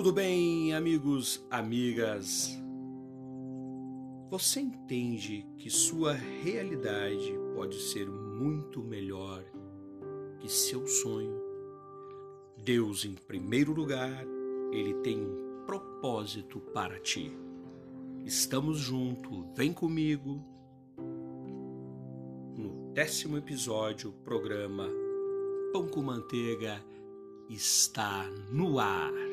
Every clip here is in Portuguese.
Tudo bem, amigos, amigas? Você entende que sua realidade pode ser muito melhor que seu sonho? Deus, em primeiro lugar, ele tem um propósito para ti. Estamos juntos, vem comigo. No décimo episódio, programa Pão com Manteiga está no ar.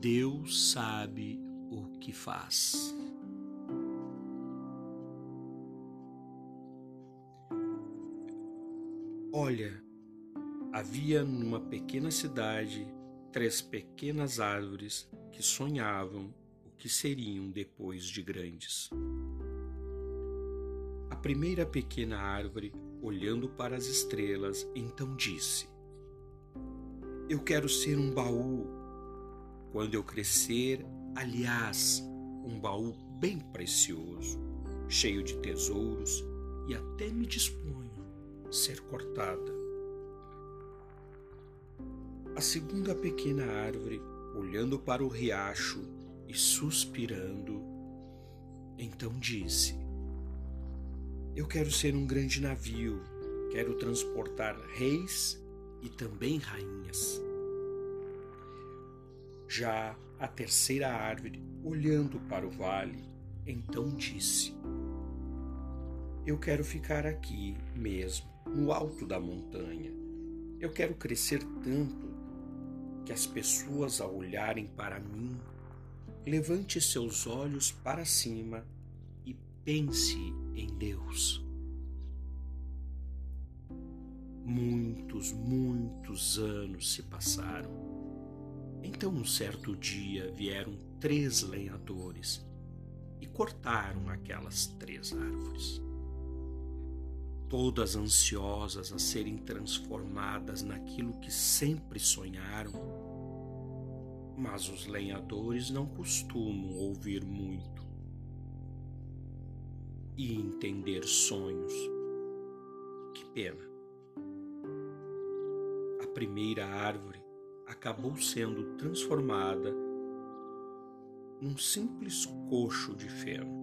Deus sabe o que faz. Olha, havia numa pequena cidade três pequenas árvores que sonhavam o que seriam depois de grandes. A primeira pequena árvore, olhando para as estrelas, então disse: Eu quero ser um baú quando eu crescer, aliás, um baú bem precioso, cheio de tesouros, e até me disponho ser cortada. A segunda pequena árvore, olhando para o riacho e suspirando, então disse: Eu quero ser um grande navio, quero transportar reis e também rainhas. Já a terceira árvore, olhando para o vale, então disse: Eu quero ficar aqui mesmo, no alto da montanha. Eu quero crescer tanto que as pessoas, ao olharem para mim, levante seus olhos para cima e pense em Deus. Muitos, muitos anos se passaram então, um certo dia, vieram três lenhadores e cortaram aquelas três árvores. Todas ansiosas a serem transformadas naquilo que sempre sonharam. Mas os lenhadores não costumam ouvir muito e entender sonhos. Que pena. A primeira árvore acabou sendo transformada num simples coxo de feno.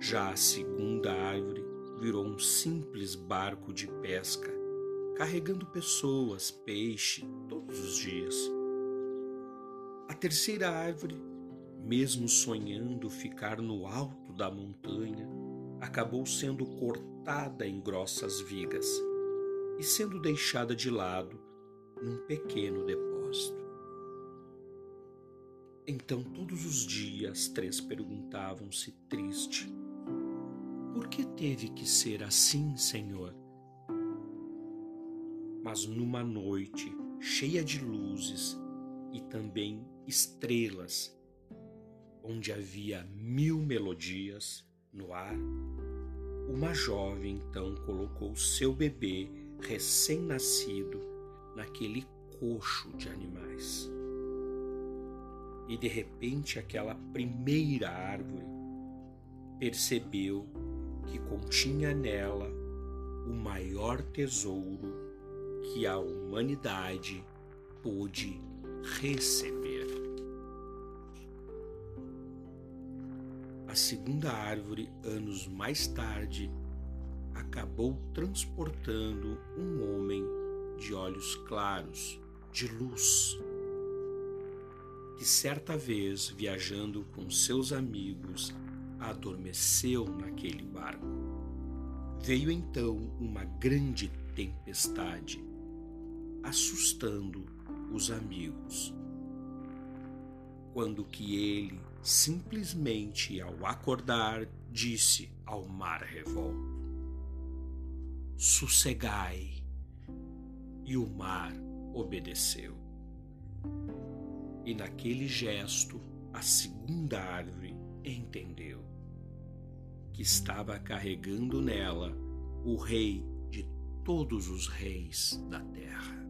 Já a segunda árvore virou um simples barco de pesca, carregando pessoas, peixe, todos os dias. A terceira árvore, mesmo sonhando ficar no alto da montanha, acabou sendo cortada em grossas vigas e sendo deixada de lado num pequeno depósito. Então, todos os dias, três perguntavam-se triste: Por que teve que ser assim, Senhor? Mas numa noite cheia de luzes e também estrelas, onde havia mil melodias no ar, uma jovem então colocou seu bebê recém-nascido naquele coxo de animais. E de repente aquela primeira árvore percebeu que continha nela o maior tesouro que a humanidade pôde receber. A segunda árvore, anos mais tarde, acabou transportando um homem de olhos claros, de luz, que certa vez, viajando com seus amigos, adormeceu naquele barco. Veio então uma grande tempestade, assustando os amigos. Quando que ele, simplesmente ao acordar, disse ao mar revolto: Sossegai, e o mar obedeceu. E naquele gesto, a segunda árvore entendeu que estava carregando nela o rei de todos os reis da terra.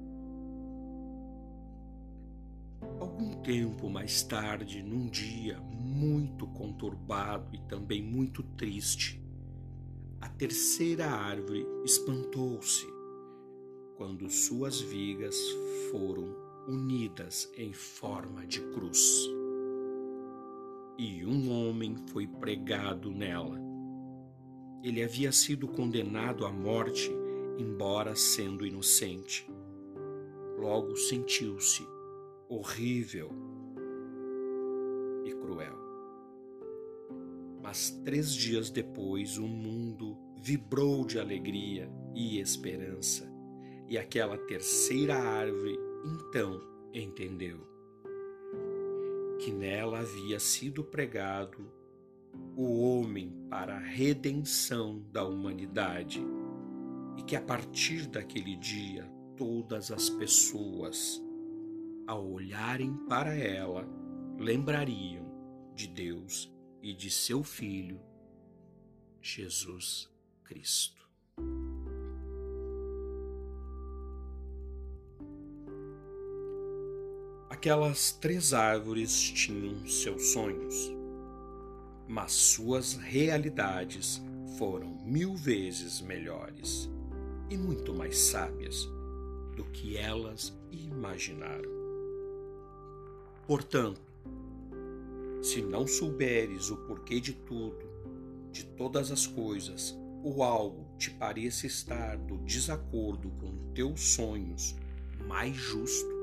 Algum tempo mais tarde, num dia muito conturbado e também muito triste, a terceira árvore espantou-se quando suas vigas foram unidas em forma de cruz. E um homem foi pregado nela. Ele havia sido condenado à morte, embora sendo inocente. Logo sentiu-se horrível e cruel. Mas três dias depois, o mundo vibrou de alegria e esperança, e aquela terceira árvore então entendeu que nela havia sido pregado o homem para a redenção da humanidade e que a partir daquele dia todas as pessoas, ao olharem para ela, lembrariam de Deus e de seu Filho, Jesus Cristo. Aquelas três árvores tinham seus sonhos, mas suas realidades foram mil vezes melhores e muito mais sábias do que elas imaginaram. Portanto, se não souberes o porquê de tudo, de todas as coisas, ou algo te pareça estar do desacordo com teus sonhos mais justo,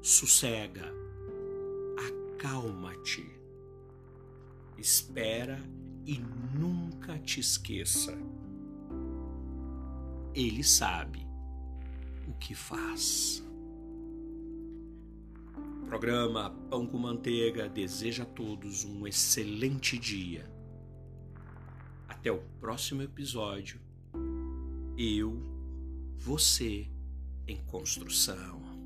sossega, acalma-te, espera e nunca te esqueça. Ele sabe o que faz. Programa Pão com Manteiga deseja a todos um excelente dia. Até o próximo episódio. Eu, você em construção.